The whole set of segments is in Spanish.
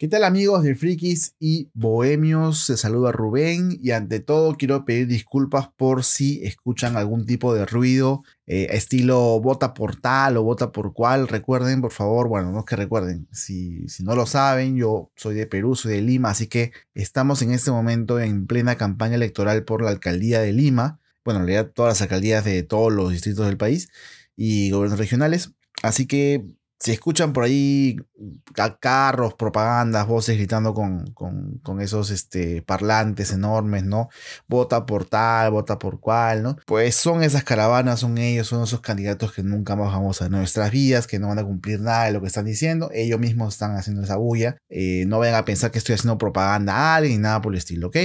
¿Qué tal amigos de Frikis y Bohemios? Se saluda Rubén y ante todo quiero pedir disculpas por si escuchan algún tipo de ruido eh, estilo vota por tal o vota por cual. Recuerden, por favor, bueno, no es que recuerden, si, si no lo saben, yo soy de Perú, soy de Lima, así que estamos en este momento en plena campaña electoral por la alcaldía de Lima. Bueno, en realidad todas las alcaldías de todos los distritos del país y gobiernos regionales. Así que si escuchan por ahí carros, propagandas, voces gritando con, con, esos este, parlantes enormes, ¿no? Vota por tal, vota por cual, ¿no? Pues son esas caravanas, son ellos, son esos candidatos que nunca más vamos a nuestras vidas, que no van a cumplir nada de lo que están diciendo. Ellos mismos están haciendo esa bulla. Eh, no vayan a pensar que estoy haciendo propaganda a alguien nada por el estilo, ¿ok?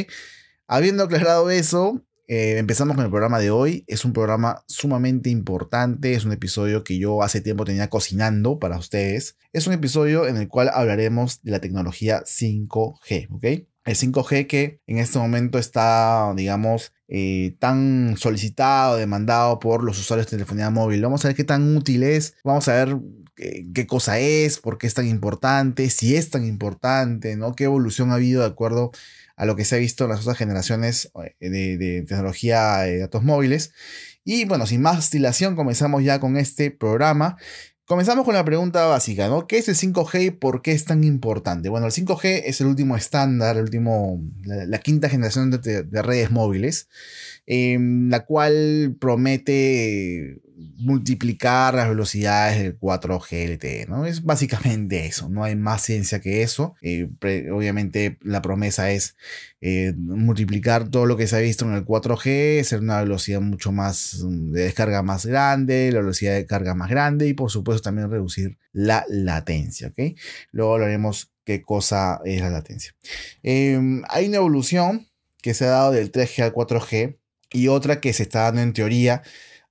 Habiendo aclarado eso, eh, empezamos con el programa de hoy. Es un programa sumamente importante. Es un episodio que yo hace tiempo tenía cocinando para ustedes. Es un episodio en el cual hablaremos de la tecnología 5G, ¿ok? El 5G que en este momento está, digamos, eh, tan solicitado, demandado por los usuarios de telefonía móvil. Vamos a ver qué tan útil es. Vamos a ver qué, qué, cosa es, por qué es tan importante, si es tan importante, ¿no? Qué evolución ha habido de acuerdo a lo que se ha visto en las otras generaciones eh, de, tecnología de datos móviles. Y bueno, sin más dilación, comenzamos ya con este programa. Comenzamos con la pregunta básica, ¿no? ¿Qué es el 5G y por qué es tan importante? Bueno, el 5G es el último estándar, el último, la, quinta generación de, de redes móviles, em, la cual promete multiplicar las velocidades del 4G LTE, ¿no? Es básicamente eso, no hay más ciencia que eso. Eh, obviamente la promesa es eh, multiplicar todo lo que se ha visto en el 4G, ser una velocidad mucho más mm, de descarga más grande, la velocidad de carga más grande y por supuesto también reducir la latencia, ¿ok? Luego hablaremos qué cosa es la latencia. Em, hay una evolución que se ha dado del 3G al 4G y otra que se está dando en teoría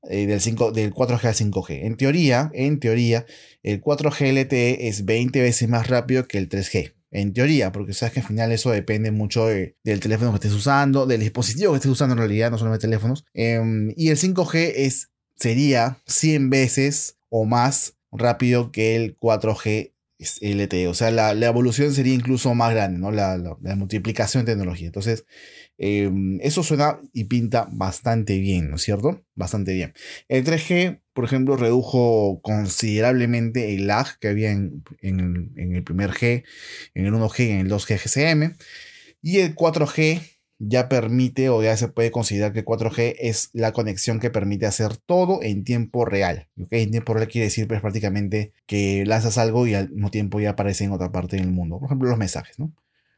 eh, del, 5, del 4G al 5G. En teoría, en teoría, el 4G LTE es 20 veces más rápido que el 3G. En teoría, porque sabes que al final eso depende mucho del teléfono que estés usando, del dispositivo que estés usando en realidad, no solamente teléfonos. Em, y el 5G es, sería 100 veces o más rápido que el 4G LTE. O sea, la, evolución sería incluso más grande, ¿no? La, la multiplicación de tecnología. Entonces, Em, eso suena y pinta bastante bien, ¿no es cierto? Bastante bien. El 3G, por ejemplo, redujo considerablemente el lag que había en, el primer G, en el 1G y en el 2G GSM. Y el 4G ya permite o ya se puede considerar que 4G es la conexión que permite hacer todo en tiempo real. En tiempo real quiere decir pues, prácticamente que lanzas algo y al mismo tiempo ya aparece en otra parte del mundo. Por ejemplo, los mensajes, ¿no?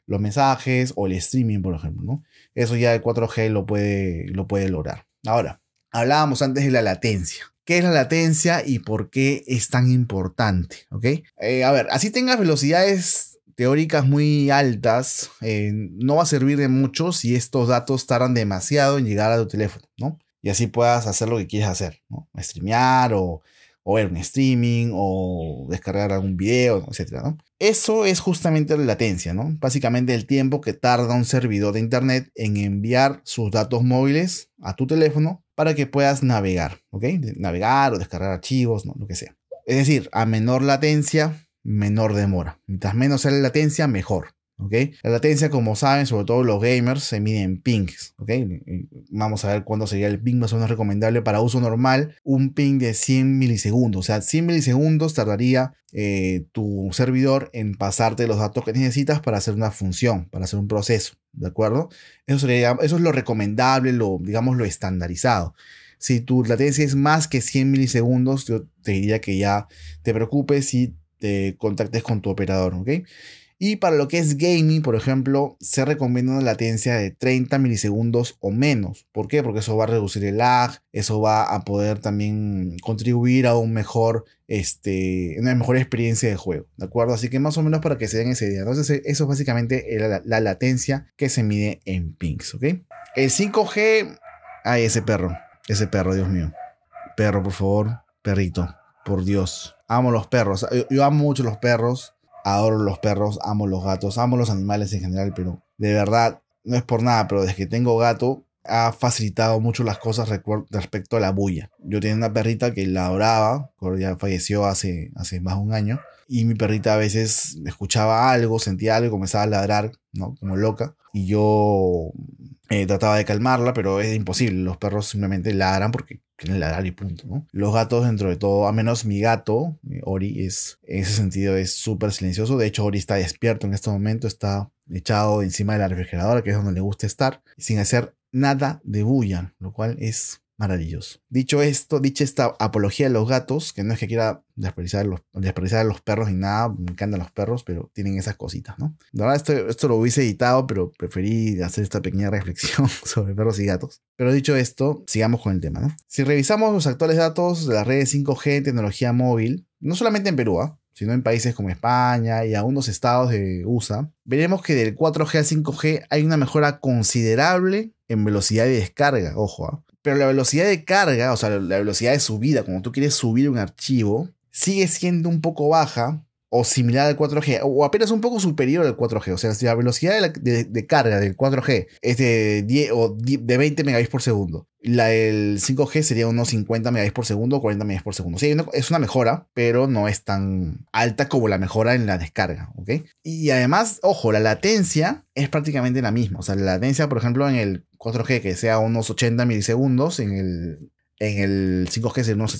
Los mensajes o el streaming, por ejemplo, ¿no? Eso ya el 4G lo puede, lo puede lograr. Ahora, hablábamos antes de la latencia. ¿Qué es la latencia y por qué es tan importante? ¿Ok? Eh, a ver, así tengas velocidades teóricas muy altas, eh, no va a servir de mucho si estos datos tardan demasiado en llegar a tu teléfono, ¿no? Y así puedas hacer lo que quieres hacer, ¿no? Streamear o o ver un streaming o descargar algún video, etc. Eso es justamente la latencia, ¿no? Básicamente el tiempo que tarda un servidor de internet en enviar sus datos móviles a tu teléfono para que puedas navegar, ¿ok? Navegar o descargar archivos, ¿no? Lo que sea. Es decir, a menor latencia, menor demora. Mientras menos sea la latencia, mejor. La latencia, como saben, sobre todo los gamers, se mide en pings, Vamos a ver cuándo sería el ping más o menos recomendable para uso normal. Un ping de 100 milisegundos, o sea, 100 milisegundos tardaría eh, tu servidor en pasarte los datos que necesitas para hacer una función, para hacer un proceso, ¿de acuerdo? Eso, sería, eso es lo recomendable, lo, digamos, lo estandarizado. Si tu latencia es más que 100 milisegundos, yo te diría que ya te preocupes y te contactes con tu operador, ¿ok? Y para lo que es gaming, por ejemplo, se recomienda una latencia de 30 milisegundos o menos. ¿Por qué? Porque eso va a reducir el lag, eso va a poder también contribuir a un mejor, este, una mejor experiencia de juego. ¿De acuerdo? Así que más o menos para que se den ese día. Entonces, eso es básicamente la, la latencia que se mide en pings, ¿ok? El 5G. Ay, ese perro. Ese perro, Dios mío. Perro, por favor. Perrito. Por Dios. Amo los perros. yo amo mucho los perros adoro los perros, amo los gatos, amo los animales en general, pero de verdad, no es por nada, pero desde que tengo gato ha facilitado mucho las cosas respecto a la bulla. Yo tenía una perrita que la adoraba, ya falleció hace, más de un año, y mi perrita a veces escuchaba algo, sentía algo, comenzaba a ladrar, ¿no? Como loca. Y yo eh, trataba de calmarla, pero es imposible. Los perros simplemente ladran porque quieren ladrar y punto, ¿no? Los gatos, dentro de todo, a menos mi gato, eh, Ori, es, en ese sentido es súper silencioso. De hecho, Ori está despierto en este momento, está echado encima de la refrigeradora, que es donde le gusta estar, sin hacer nada de bulla, lo cual es maravilloso. Dicho esto, dicha esta apología de los gatos, que no es que quiera despreciar los, despreciar los perros ni nada, me encantan los perros, pero tienen esas cositas, ¿no? La verdad, esto, esto lo hubiese editado, pero preferí hacer esta pequeña reflexión sobre perros y gatos. Pero dicho esto, sigamos con el tema, ¿no? Si revisamos los actuales datos de las redes 5G en tecnología móvil, no solamente en Perú, ¿ah? sino en países como España y algunos estados de USA, veremos que del 4G al 5G hay una mejora considerable en velocidad de descarga, ojo, ¿ah? Pero la velocidad de carga, o sea, la velocidad de subida, como tú quieres subir un archivo, sigue siendo un poco baja o similar al 4G, o apenas un poco superior al 4G. O sea, si la velocidad de, carga del 4G es de, 10, o de 20 megabits por segundo, la del 5G sería unos 50 megabits por segundo o 40 megabits por segundo. Sí, es una mejora, pero no es tan alta como la mejora en la descarga, ¿ok? Y además, ojo, la latencia es prácticamente la misma. O sea, la latencia, por ejemplo, en el 4G, que sea unos 80 milisegundos, en el en el 5G es unos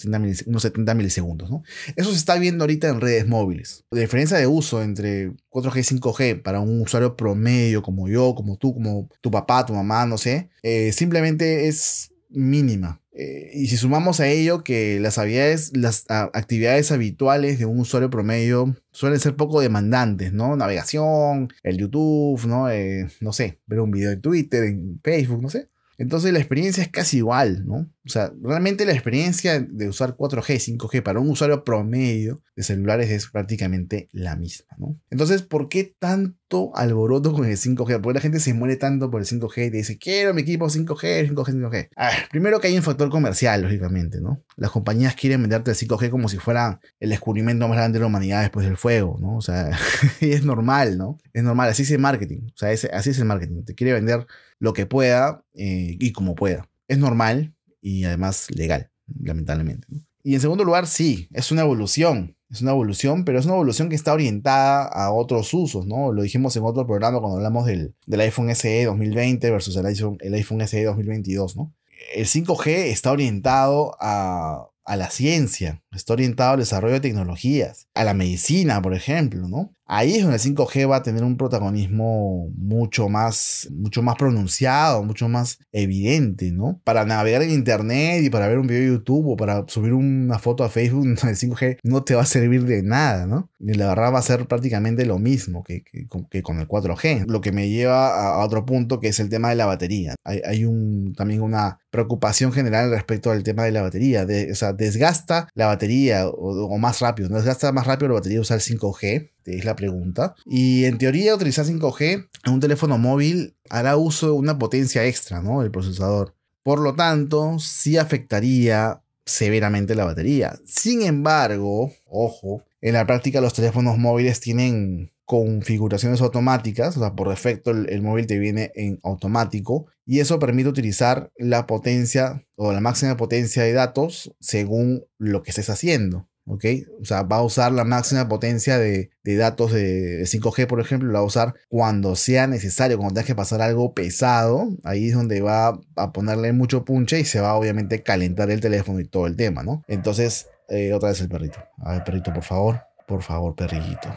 70, milisegundos. ¿no? Eso se está viendo ahorita en redes móviles. La diferencia de uso entre 4G y 5G para un usuario promedio como yo, como tú, como tu papá, tu mamá, no sé, eh, simplemente es mínima. Eh, y si sumamos a ello que las habilidades, las actividades habituales de un usuario promedio suelen ser poco demandantes, ¿no? Navegación, el YouTube, ¿no? Eh, no sé, ver un video en Twitter, en Facebook, no sé. Entonces la experiencia es casi igual, ¿no? O sea, realmente la experiencia de usar 4G, 5G para un usuario promedio de celulares es prácticamente la misma, ¿no? Entonces, ¿por qué tanto alboroto con el 5G? Porque la gente se muere tanto por el 5G y dice, quiero mi equipo 5G, 5G, 5G. primero que hay un factor comercial, lógicamente, ¿no? Las compañías quieren venderte el 5G como si fuera el descubrimiento más grande de la humanidad después del fuego, ¿no? O sea, y es normal, ¿no? Es normal, así es el marketing. O sea, así es el marketing. Te quiere vender lo que pueda eh, y como pueda. Es normal y además legal, lamentablemente. Y en segundo lugar, sí, es una evolución. Es una evolución, pero es una evolución que está orientada a otros usos, ¿no? Lo dijimos en otro programa cuando hablamos del, del iPhone SE 2020 versus el iPhone, el iPhone SE 2022, ¿no? El 5G está orientado a, a la ciencia, está orientado al desarrollo de tecnologías, a la medicina, por ejemplo, ¿no? Ahí es donde el 5G va a tener un protagonismo mucho más, mucho más pronunciado, mucho más evidente, ¿no? Para navegar en Internet y para ver un video de YouTube o para subir una foto a Facebook, el 5G no te va a servir de nada, ¿no? Y la verdad va a ser prácticamente lo mismo que, con el 4G. Lo que me lleva a, otro punto que es el tema de la batería. Hay, un, también una preocupación general respecto al tema de la batería. o sea, desgasta la batería o, más rápido, desgasta más rápido la batería usar 5G es la pregunta. Y en teoría utilizar 5G en un teléfono móvil hará uso de una potencia extra, ¿no? Del procesador. Por lo tanto, sí afectaría severamente la batería. Sin embargo, ojo, en la práctica los teléfonos móviles tienen configuraciones automáticas, o sea, por defecto el, el, móvil te viene en automático y eso permite utilizar la potencia o la máxima potencia de datos según lo que estés haciendo. ¿Ok? O sea, va a usar la máxima potencia de, datos de, 5G, por ejemplo, la va a usar cuando sea necesario, cuando tenga que pasar algo pesado, ahí es donde va a ponerle mucho punche y se va obviamente calentar el teléfono y todo el tema, ¿no? Entonces, eh, otra vez el perrito. A ver, perrito, por favor, por favor, perrillito.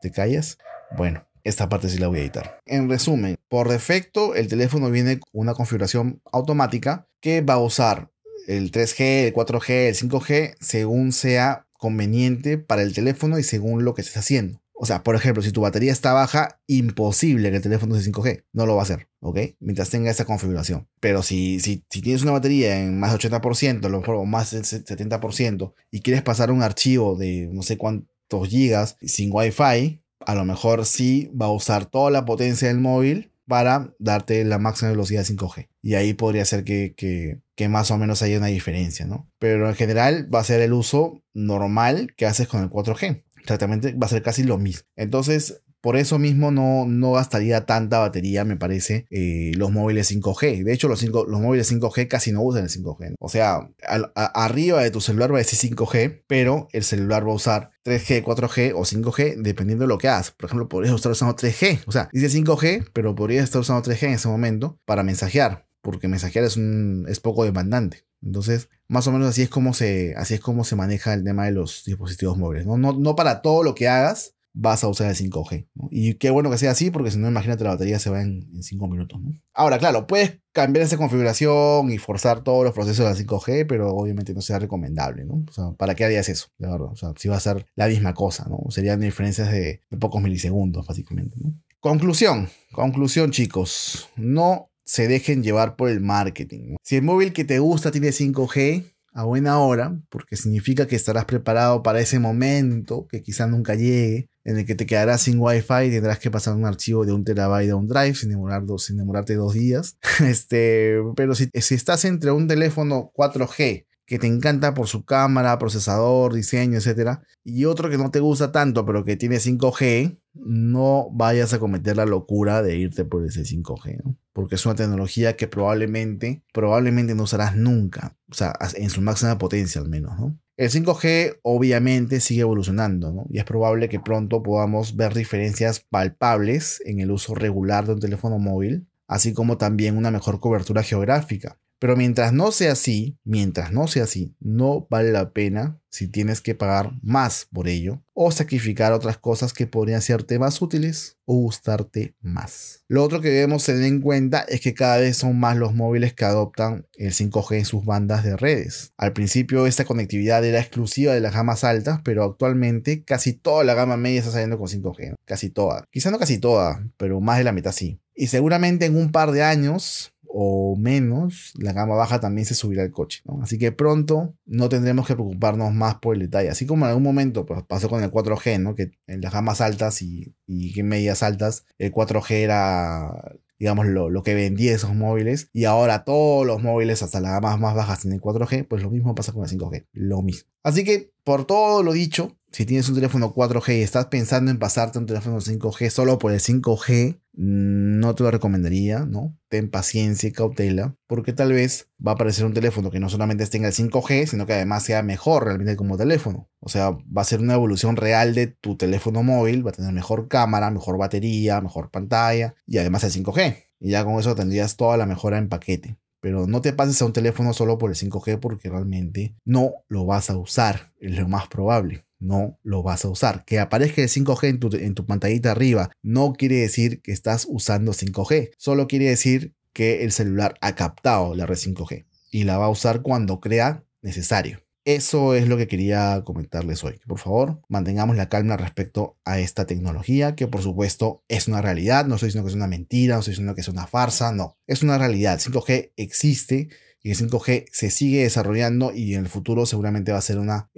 ¿Te callas? Bueno, esta parte sí la voy a editar. En resumen, por defecto el teléfono viene con una configuración automática que va a usar el 3G, el 4G, el 5G, según sea conveniente para el teléfono y según lo que estés haciendo. O sea, por ejemplo, si tu batería está baja, imposible que el teléfono sea 5G. No lo va a hacer, ¿ok? Mientras tenga esa configuración. Pero si, si, si tienes una batería en más de 80%, a lo mejor más del 70%, y quieres pasar un archivo de no sé cuántos gigas sin Wi-Fi, a lo mejor sí va a usar toda la potencia del móvil para darte la máxima velocidad 5G. Y ahí podría ser que, más o menos haya una diferencia, ¿no? Pero en general va a ser el uso normal que haces con el 4G. Exactamente, va a ser casi lo mismo. Entonces, por eso mismo no, no gastaría tanta batería, me parece, eh, los móviles 5G. De hecho, los, los móviles 5G casi no usan el 5G. O sea, arriba de tu celular va a decir 5G, pero el celular va a usar 3G, 4G o 5G, dependiendo de lo que hagas. Por ejemplo, podrías estar usando 3G. O sea, dice 5G, pero podrías estar usando 3G en ese momento para mensajear, porque mensajear es, un, es poco demandante. Entonces, más o menos así es como se, así es como se maneja el tema de los dispositivos móviles. No, no, no para todo lo que hagas, vas a usar el 5G. Y qué bueno que sea así, porque si no, imagínate, la batería se va en, 5 minutos. Ahora, claro, puedes cambiar esa configuración y forzar todos los procesos de 5G, pero obviamente no sea recomendable, ¿no? O sea, ¿para qué harías eso? De verdad, o sea, si va a ser la misma cosa, ¿no? Serían diferencias de, pocos milisegundos, básicamente, Conclusión, conclusión, chicos. No se dejen llevar por el marketing. Si el móvil que te gusta tiene 5G, a buena hora, porque significa que estarás preparado para ese momento que quizá nunca llegue, en el que te quedarás sin wifi y tendrás que pasar un archivo de un terabyte a un drive sin, demorar dos, sin demorarte dos días. Este, pero si, si estás entre un teléfono 4G que te encanta por su cámara, procesador, diseño, etc. Y otro que no te gusta tanto, pero que tiene 5G, no vayas a cometer la locura de irte por ese 5G, porque es una tecnología que probablemente, probablemente no usarás nunca, o sea, en su máxima potencia al menos, ¿no? El 5G obviamente sigue evolucionando. Y es probable que pronto podamos ver diferencias palpables en el uso regular de un teléfono móvil, así como también una mejor cobertura geográfica. Pero mientras no sea así, mientras no sea así, no vale la pena si tienes que pagar más por ello o sacrificar otras cosas que podrían serte más útiles o gustarte más. Lo otro que debemos tener en cuenta es que cada vez son más los móviles que adoptan el 5G en sus bandas de redes. Al principio esta conectividad era exclusiva de las gamas altas, pero actualmente casi toda la gama media está saliendo con 5G, casi toda. Quizá no casi toda, pero más de la mitad sí. Y seguramente en un par de años o menos, la gama baja también se subirá al coche. Así que pronto no tendremos que preocuparnos más por el detalle. Así como en algún momento pues, pasó con el 4G, ¿no? que en las gamas altas y, y medias altas el 4G era digamos, lo, lo, que vendía esos móviles. Y ahora todos los móviles, hasta las gamas más bajas, tienen 4G. Pues lo mismo pasa con el 5G. Lo mismo. Así que, por todo lo dicho, si tienes un teléfono 4G y estás pensando en pasarte un teléfono 5G solo por el 5G, no te lo recomendaría, ¿no? Ten paciencia y cautela, porque tal vez va a aparecer un teléfono que no solamente tenga el 5G, sino que además sea mejor realmente como teléfono. O sea, va a ser una evolución real de tu teléfono móvil, va a tener mejor cámara, mejor batería, mejor pantalla y además el 5G. Y ya con eso tendrías toda la mejora en paquete. Pero no te pases a un teléfono solo por el 5G porque realmente no lo vas a usar, es lo más probable no lo vas a usar. Que aparezca el 5G en tu, en pantallita arriba no quiere decir que estás usando 5G, solo quiere decir que el celular ha captado la red 5G y la va a usar cuando crea necesario. Eso es lo que quería comentarles hoy. Por favor, mantengamos la calma respecto a esta tecnología, que por supuesto es una realidad. No estoy diciendo que es una mentira, no estoy diciendo que es una farsa, no. Es una realidad. 5G existe y el 5G se sigue desarrollando y en el futuro seguramente va a ser una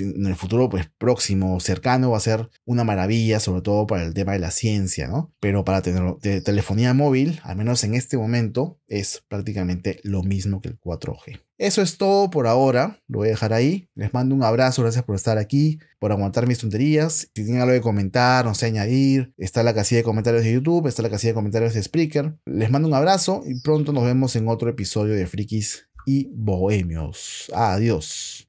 en el futuro pues próximo, cercano, va a ser una maravilla, sobre todo para el tema de la ciencia, ¿no? Pero para tener telefonía móvil, al menos en este momento, es prácticamente lo mismo que el 4G. Eso es todo por ahora, lo voy a dejar ahí. Les mando un abrazo, gracias por estar aquí, por aguantar mis tonterías. Si tienen algo de comentar, no sé, añadir, está la casilla de comentarios de YouTube, está la casilla de comentarios de Spreaker. Les mando un abrazo y pronto nos vemos en otro episodio de Frikis y Bohemios. Adiós.